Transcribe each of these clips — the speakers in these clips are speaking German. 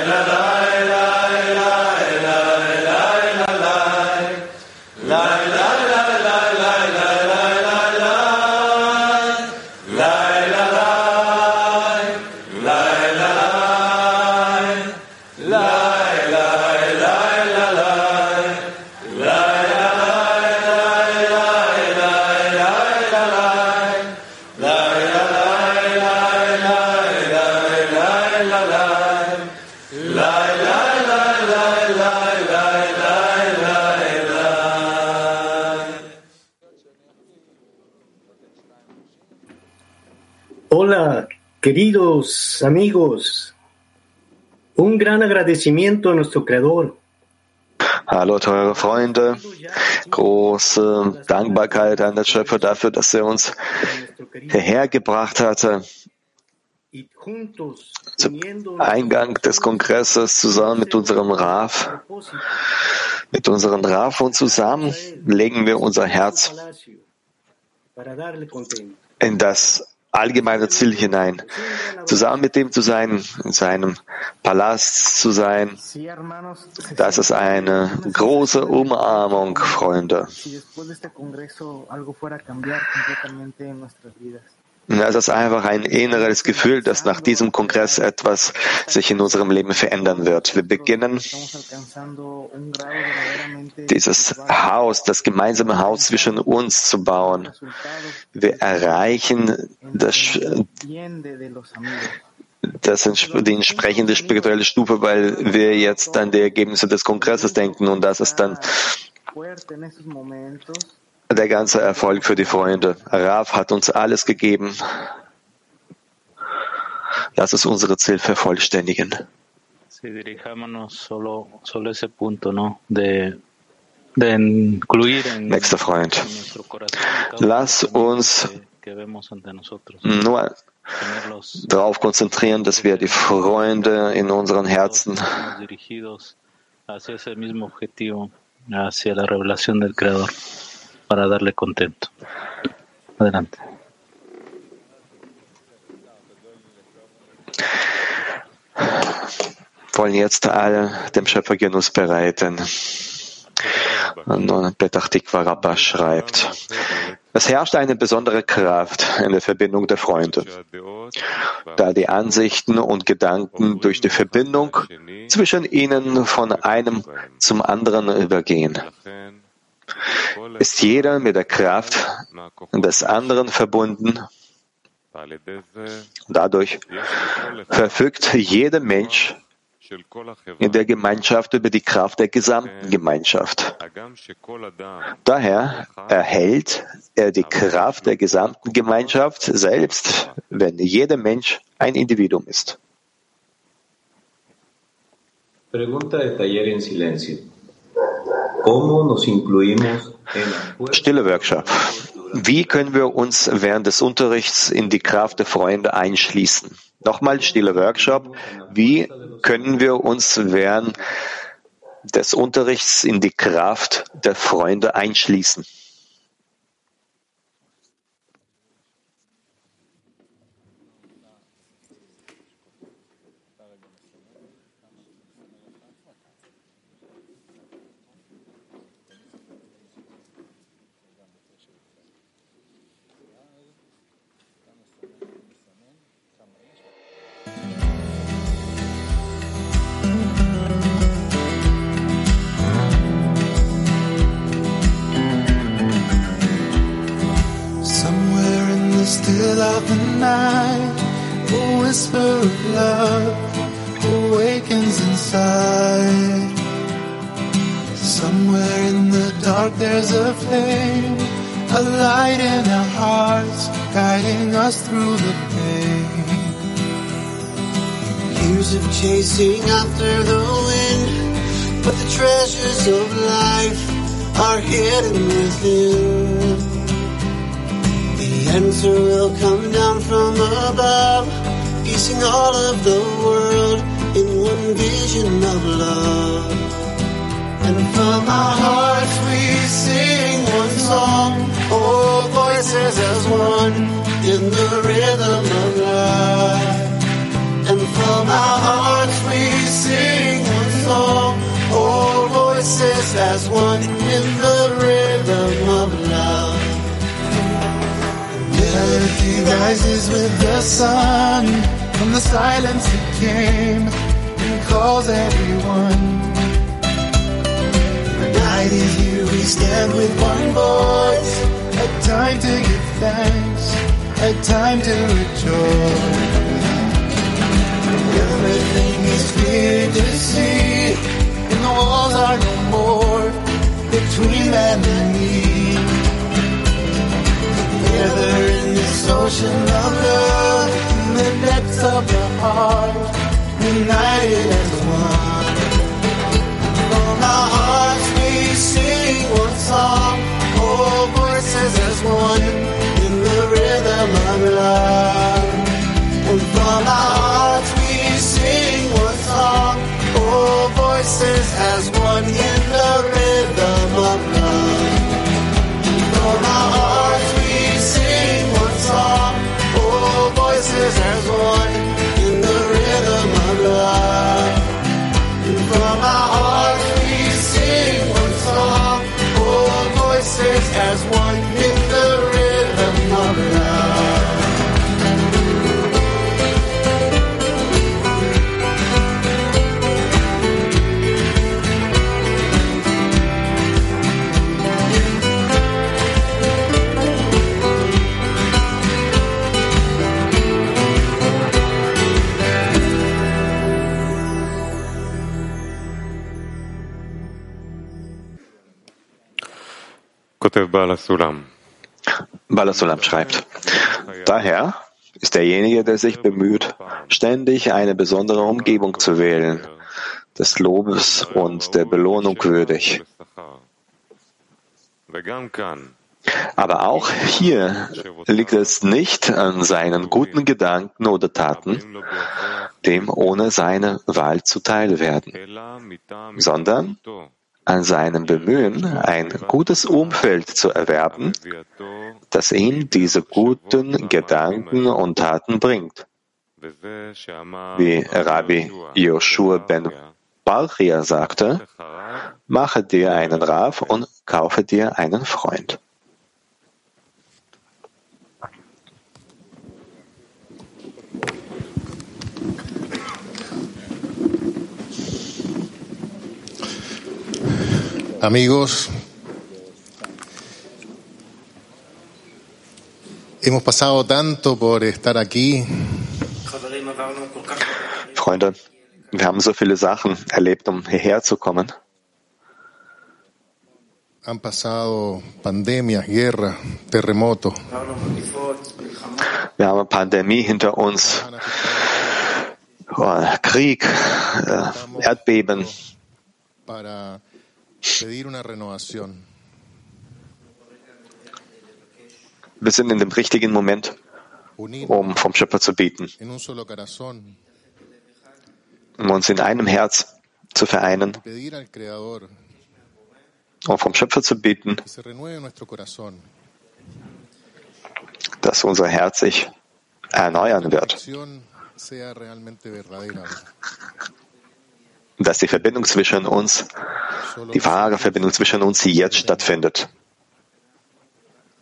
bailar Hola, queridos amigos. Un gran agradecimiento a nuestro Creador. Hallo, teure Freunde. Große Dankbarkeit an den Schöpfer dafür, dass er uns hierher gebracht hatte. Zum Eingang des Kongresses zusammen mit unserem Raf. Mit unserem Raf und zusammen legen wir unser Herz in das allgemeine Ziel hinein, zusammen mit dem zu sein, in seinem Palast zu sein. Das ist eine große Umarmung, Freunde. Es ist einfach ein inneres Gefühl, dass nach diesem Kongress etwas sich in unserem Leben verändern wird. Wir beginnen dieses Haus, das gemeinsame Haus zwischen uns zu bauen. Wir erreichen das, das die entsprechende spirituelle Stufe, weil wir jetzt an die Ergebnisse des Kongresses denken und das ist dann der ganze Erfolg für die Freunde. Rav hat uns alles gegeben. Lass es unsere Ziel vervollständigen. Nächster Freund. Lass uns nur darauf konzentrieren, dass wir die Freunde in unseren Herzen hacia la revelación del Creador para darle contento. Adelante. wollen jetzt alle dem Schöpfer Genuss bereiten. Und Petach Rabbah schreibt, es herrscht eine besondere Kraft in der Verbindung der Freunde, da die Ansichten und Gedanken durch die Verbindung zwischen ihnen von einem zum anderen übergehen ist jeder mit der Kraft des anderen verbunden. Dadurch verfügt jeder Mensch in der Gemeinschaft über die Kraft der gesamten Gemeinschaft. Daher erhält er die Kraft der gesamten Gemeinschaft selbst, wenn jeder Mensch ein Individuum ist. Pregunta de taller en silencio. Stille Workshop. Wie können wir uns während des Unterrichts in die Kraft der Freunde einschließen? Nochmal stille Workshop. Wie können wir uns während des Unterrichts in die Kraft der Freunde einschließen? Flame, a light in our hearts, guiding us through the pain. Years of chasing after the wind, but the treasures of life are hidden within. The answer will come down from above, piecing all of the world in one vision of love. And from our hearts we sing one song, all voices as one in the rhythm of life. And from our hearts we sing one song, all voices as one in the rhythm of love. Melody rises with the sun, from the silence it came and calls everyone we stand with one voice. A time to give thanks, a time to rejoice. Everything is clear to see, and the walls are no more between man and me. Together in this ocean of love, in the depths of the heart, united as one. From our hearts we sing song, all voices as one in the rhythm of love. And from our hearts we sing one song, all voices as one in the rhythm of love. From our hearts we sing one song, all voices as one Balasulam schreibt, daher ist derjenige, der sich bemüht, ständig eine besondere Umgebung zu wählen, des Lobes und der Belohnung würdig. Aber auch hier liegt es nicht an seinen guten Gedanken oder Taten, dem ohne seine Wahl zuteil werden, sondern an seinem Bemühen, ein gutes Umfeld zu erwerben, das ihm diese guten Gedanken und Taten bringt. Wie Rabbi Joshua ben Balchia sagte, mache dir einen Rav und kaufe dir einen Freund. Amigos, hemos pasado tanto por estar aquí. Freunde, wir haben so viele Sachen erlebt, um hierher zu kommen. Han pasado pandemias, guerra, terremotos. Wir haben eine Pandemie hinter uns, oh, Krieg, äh, Erdbeben. para. Wir sind in dem richtigen Moment, um vom Schöpfer zu bieten, um uns in einem Herz zu vereinen, um vom Schöpfer zu bieten, dass unser Herz sich erneuern wird, dass die Verbindung zwischen uns, die wahre Verbindung zwischen uns jetzt stattfindet.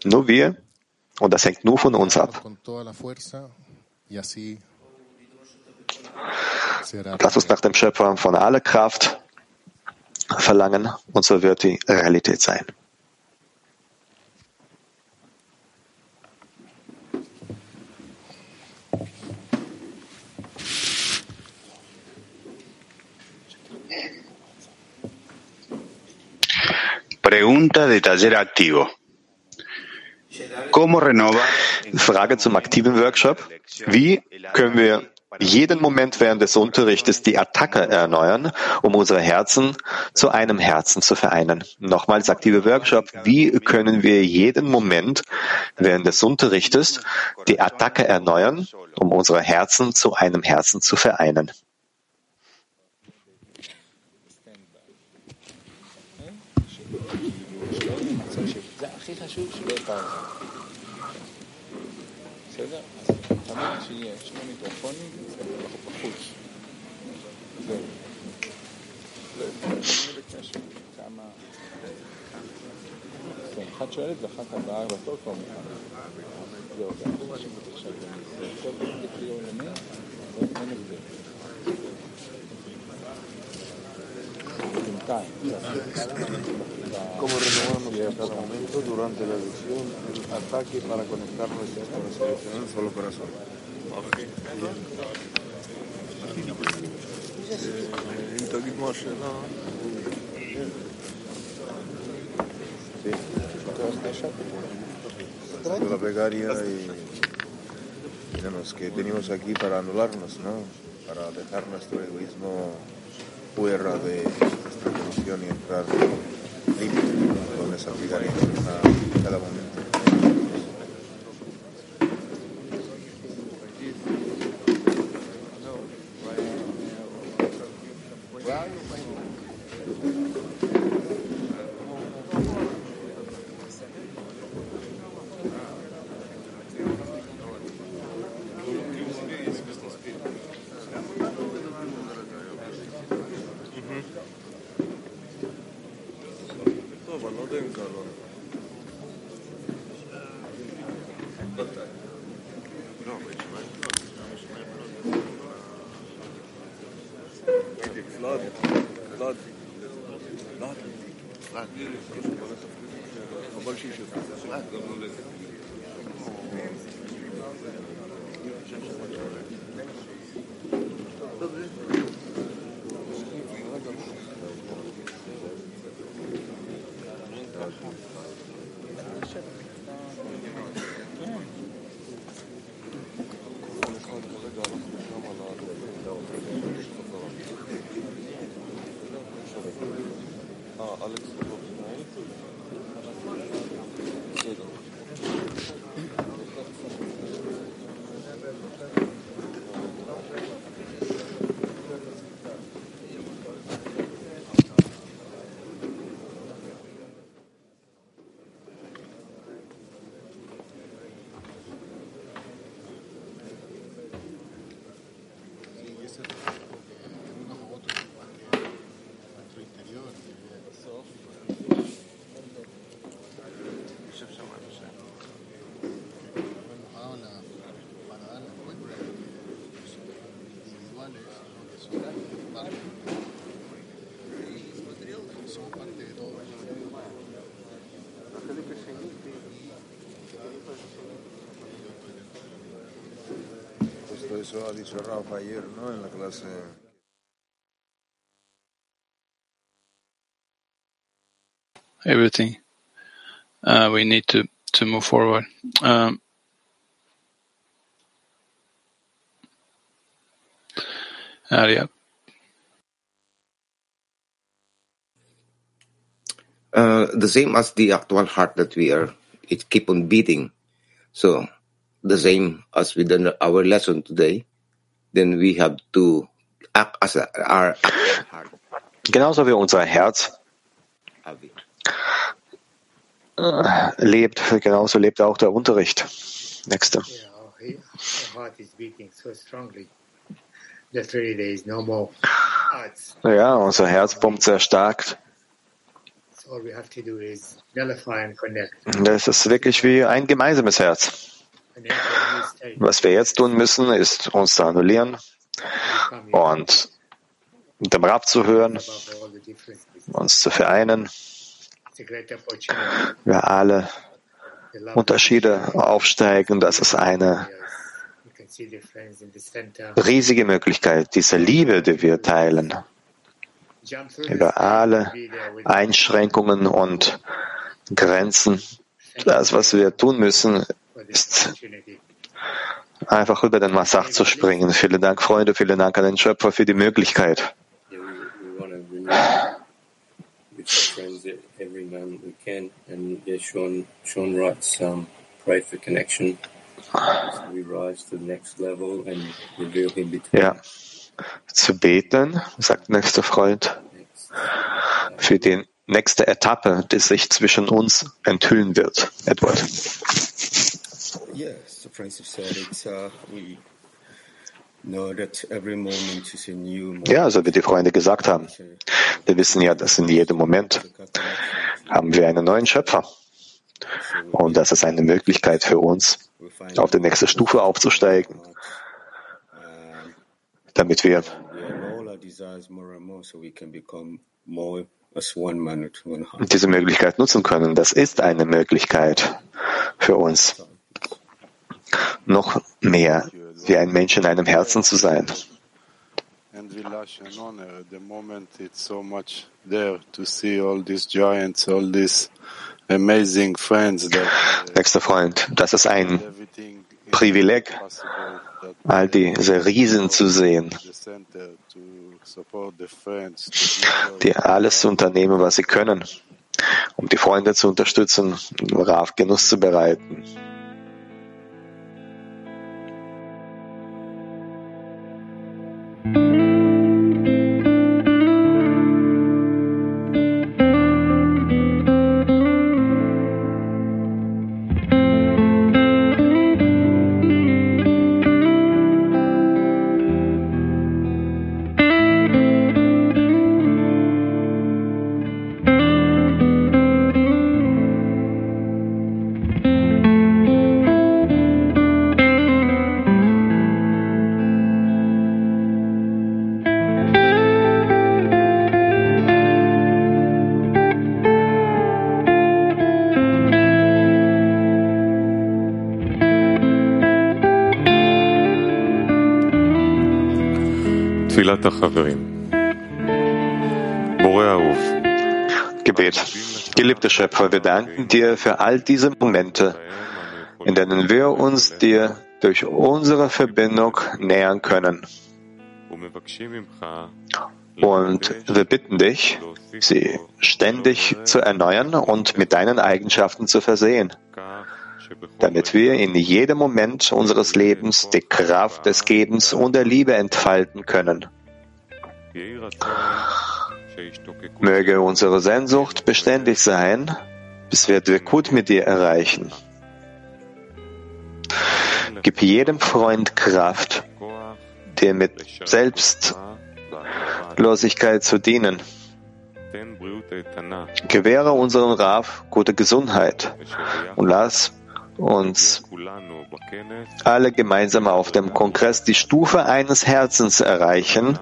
Nur wir, und das hängt nur von uns ab. Lass uns nach dem Schöpfer von aller Kraft verlangen, und so wird die Realität sein. Pregunta de taller activo. Frage zum aktiven Workshop. Wie können wir jeden Moment während des Unterrichtes die Attacke erneuern, um unsere Herzen zu einem Herzen zu vereinen. Nochmals aktive Workshop. Wie können wir jeden Moment während des Unterrichtes die Attacke erneuern, um unsere Herzen zu einem Herzen zu vereinen? חשוב שלא פעם. בסדר? אז תמיד שיהיה שני מיקרופונים, אנחנו בחוץ. אחת שואלת ואחת הבאה והכל כבר מוכן. זהו, זה הכי חשוב עכשיו. כל פעם תקראו למי, אבל אין בינתיים. ¿Cómo renovamos en cada momento durante la lección el ataque para conectarnos con la selección en un solo corazón? Sí. La plegaria y, digamos, que venimos aquí para anularnos, ¿no? Para dejar nuestro egoísmo fuera de nuestra condición y entrar solidaridad cada moment. рынка Justo eso ha dicho Rafa ayer, ¿no? En la clase. everything. Uh, we need to, to move forward. Um, uh, yeah. uh, the same as the actual heart that we are, it keep on beating. So the same as with the, our lesson today, then we have to act as our heart. Genauso wie unser Herz äh, lebt, genauso lebt auch der Unterricht. Nächste. Ja, unser Herz pumpt sehr stark. So all we have to do is nullify and connect. Das ist wirklich wie ein gemeinsames Herz. Was wir jetzt tun müssen, ist uns zu annullieren und dem Rab zu hören, uns zu vereinen, wir alle Unterschiede aufsteigen. Das ist eine riesige Möglichkeit, diese Liebe, die wir teilen. über alle Einschränkungen und Grenzen. Das, was wir tun müssen, ist einfach über den Massach zu springen. Vielen Dank, Freunde, vielen Dank an den Schöpfer für die Möglichkeit. Ja, zu beten, sagt nächster Freund, für die nächste Etappe, die sich zwischen uns enthüllen wird. Edward. Ja, so wie die Freunde gesagt haben. Wir wissen ja, dass in jedem Moment haben wir einen neuen Schöpfer. Und das ist eine Möglichkeit für uns, auf die nächste Stufe aufzusteigen, damit wir diese Möglichkeit nutzen können. Das ist eine Möglichkeit für uns, noch mehr wie ein Mensch in einem Herzen zu sein. And Vilash and honor at the moment it's so much there to see all these giants, all these amazing friends that Nächster Freund, das ist ein Privileg, all diese Riesen zu sehen, die alles unternehmen, was sie können, um die Freunde zu unterstützen, Rav Genuss zu bereiten. תפילת החברים. בורא אהוב, Gebet. Geliebter Schöpfer, wir danken dir für all diese Momente, in denen wir uns dir durch unsere Verbindung nähern können. ומבקשים ממך Und wir bitten dich, sie ständig zu erneuern und mit deinen Eigenschaften zu versehen, damit wir in jedem Moment unseres Lebens die Kraft des Gebens und der Liebe entfalten können. Möge unsere Sehnsucht beständig sein, bis wir Dwekut mit dir erreichen. Gib jedem Freund Kraft, dir mit Selbstlosigkeit zu dienen. Gewähre unserem Raf gute Gesundheit und lass uns alle gemeinsam auf dem Kongress die Stufe eines Herzens erreichen,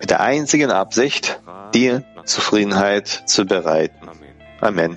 mit der einzigen Absicht, dir Zufriedenheit zu bereiten. Amen.